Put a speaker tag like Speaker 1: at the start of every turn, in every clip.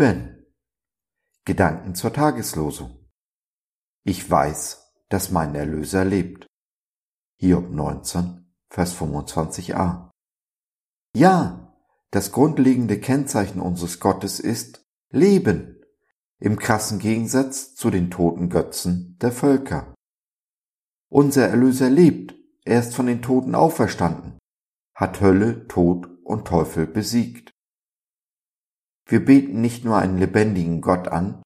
Speaker 1: leben. Gedanken zur Tageslosung. Ich weiß, dass mein Erlöser lebt. Hiob 19, Vers 25a. Ja, das grundlegende Kennzeichen unseres Gottes ist Leben, im krassen Gegensatz zu den toten Götzen der Völker. Unser Erlöser lebt, er ist von den Toten auferstanden, hat Hölle, Tod und Teufel besiegt. Wir beten nicht nur einen lebendigen Gott an,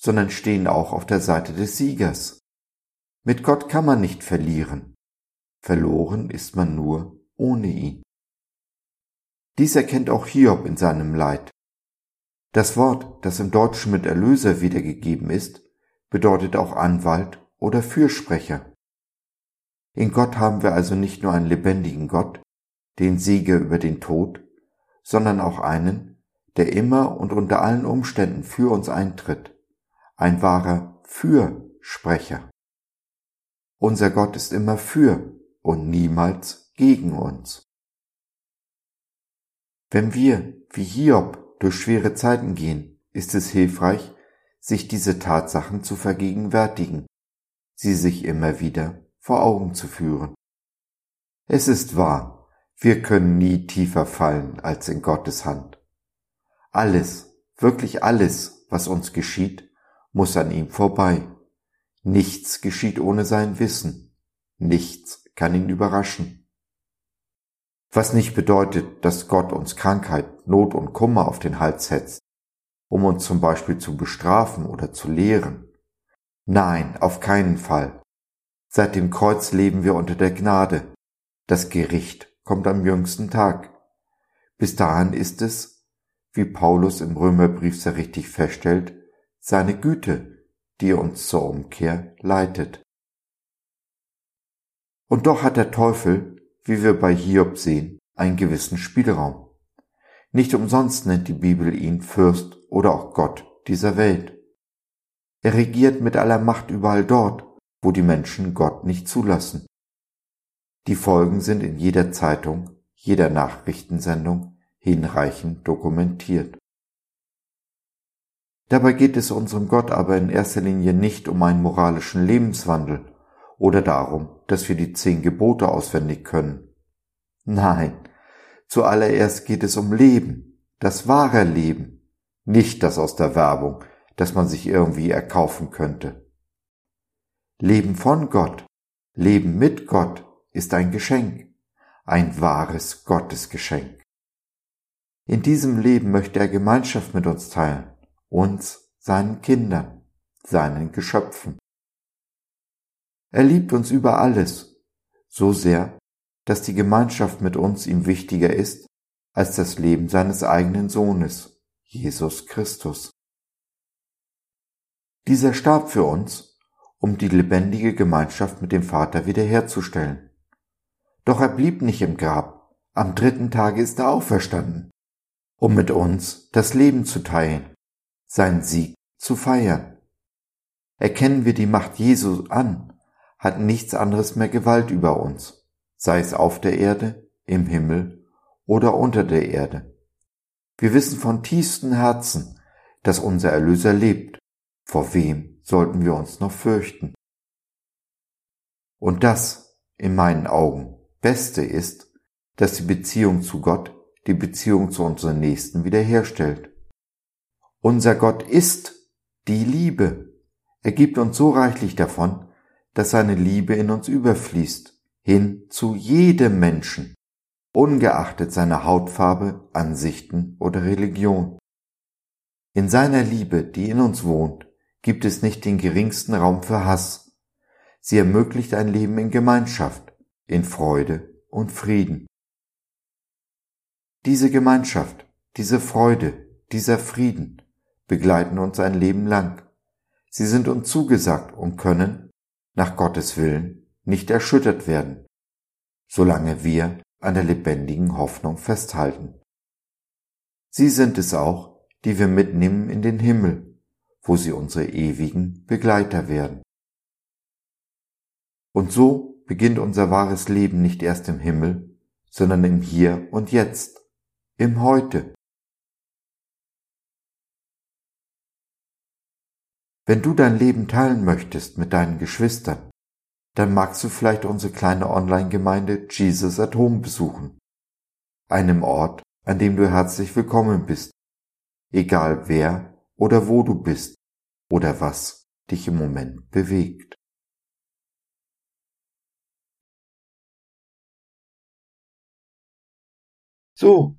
Speaker 1: sondern stehen auch auf der Seite des Siegers. Mit Gott kann man nicht verlieren. Verloren ist man nur ohne ihn. Dies erkennt auch Hiob in seinem Leid. Das Wort, das im Deutschen mit Erlöser wiedergegeben ist, bedeutet auch Anwalt oder Fürsprecher. In Gott haben wir also nicht nur einen lebendigen Gott, den Sieger über den Tod, sondern auch einen, der immer und unter allen Umständen für uns eintritt, ein wahrer Fürsprecher. Unser Gott ist immer für und niemals gegen uns. Wenn wir, wie Hiob, durch schwere Zeiten gehen, ist es hilfreich, sich diese Tatsachen zu vergegenwärtigen, sie sich immer wieder vor Augen zu führen. Es ist wahr, wir können nie tiefer fallen als in Gottes Hand. Alles, wirklich alles, was uns geschieht, muss an ihm vorbei. Nichts geschieht ohne sein Wissen. Nichts kann ihn überraschen. Was nicht bedeutet, dass Gott uns Krankheit, Not und Kummer auf den Hals setzt, um uns zum Beispiel zu bestrafen oder zu lehren. Nein, auf keinen Fall. Seit dem Kreuz leben wir unter der Gnade. Das Gericht kommt am jüngsten Tag. Bis dahin ist es, wie Paulus im Römerbrief sehr richtig feststellt, seine Güte, die uns zur Umkehr leitet. Und doch hat der Teufel, wie wir bei Hiob sehen, einen gewissen Spielraum. Nicht umsonst nennt die Bibel ihn Fürst oder auch Gott dieser Welt. Er regiert mit aller Macht überall dort, wo die Menschen Gott nicht zulassen. Die Folgen sind in jeder Zeitung, jeder Nachrichtensendung, hinreichend dokumentiert. Dabei geht es unserem Gott aber in erster Linie nicht um einen moralischen Lebenswandel oder darum, dass wir die zehn Gebote auswendig können. Nein, zuallererst geht es um Leben, das wahre Leben, nicht das aus der Werbung, das man sich irgendwie erkaufen könnte. Leben von Gott, Leben mit Gott ist ein Geschenk, ein wahres Gottesgeschenk. In diesem Leben möchte er Gemeinschaft mit uns teilen, uns, seinen Kindern, seinen Geschöpfen. Er liebt uns über alles, so sehr, dass die Gemeinschaft mit uns ihm wichtiger ist als das Leben seines eigenen Sohnes, Jesus Christus. Dieser starb für uns, um die lebendige Gemeinschaft mit dem Vater wiederherzustellen. Doch er blieb nicht im Grab, am dritten Tage ist er auferstanden um mit uns das Leben zu teilen, seinen Sieg zu feiern. Erkennen wir die Macht Jesu an, hat nichts anderes mehr Gewalt über uns, sei es auf der Erde, im Himmel oder unter der Erde. Wir wissen von tiefstem Herzen, dass unser Erlöser lebt. Vor wem sollten wir uns noch fürchten? Und das, in meinen Augen, Beste ist, dass die Beziehung zu Gott die Beziehung zu unseren Nächsten wiederherstellt. Unser Gott ist die Liebe. Er gibt uns so reichlich davon, dass seine Liebe in uns überfließt, hin zu jedem Menschen, ungeachtet seiner Hautfarbe, Ansichten oder Religion. In seiner Liebe, die in uns wohnt, gibt es nicht den geringsten Raum für Hass. Sie ermöglicht ein Leben in Gemeinschaft, in Freude und Frieden. Diese Gemeinschaft, diese Freude, dieser Frieden begleiten uns ein Leben lang. Sie sind uns zugesagt und können, nach Gottes Willen, nicht erschüttert werden, solange wir an der lebendigen Hoffnung festhalten. Sie sind es auch, die wir mitnehmen in den Himmel, wo sie unsere ewigen Begleiter werden. Und so beginnt unser wahres Leben nicht erst im Himmel, sondern im Hier und Jetzt, im Heute. Wenn du dein Leben teilen möchtest mit deinen Geschwistern, dann magst du vielleicht unsere kleine Online-Gemeinde Jesus at Home besuchen. Einem Ort, an dem du herzlich willkommen bist, egal wer oder wo du bist oder was dich im Moment bewegt. So,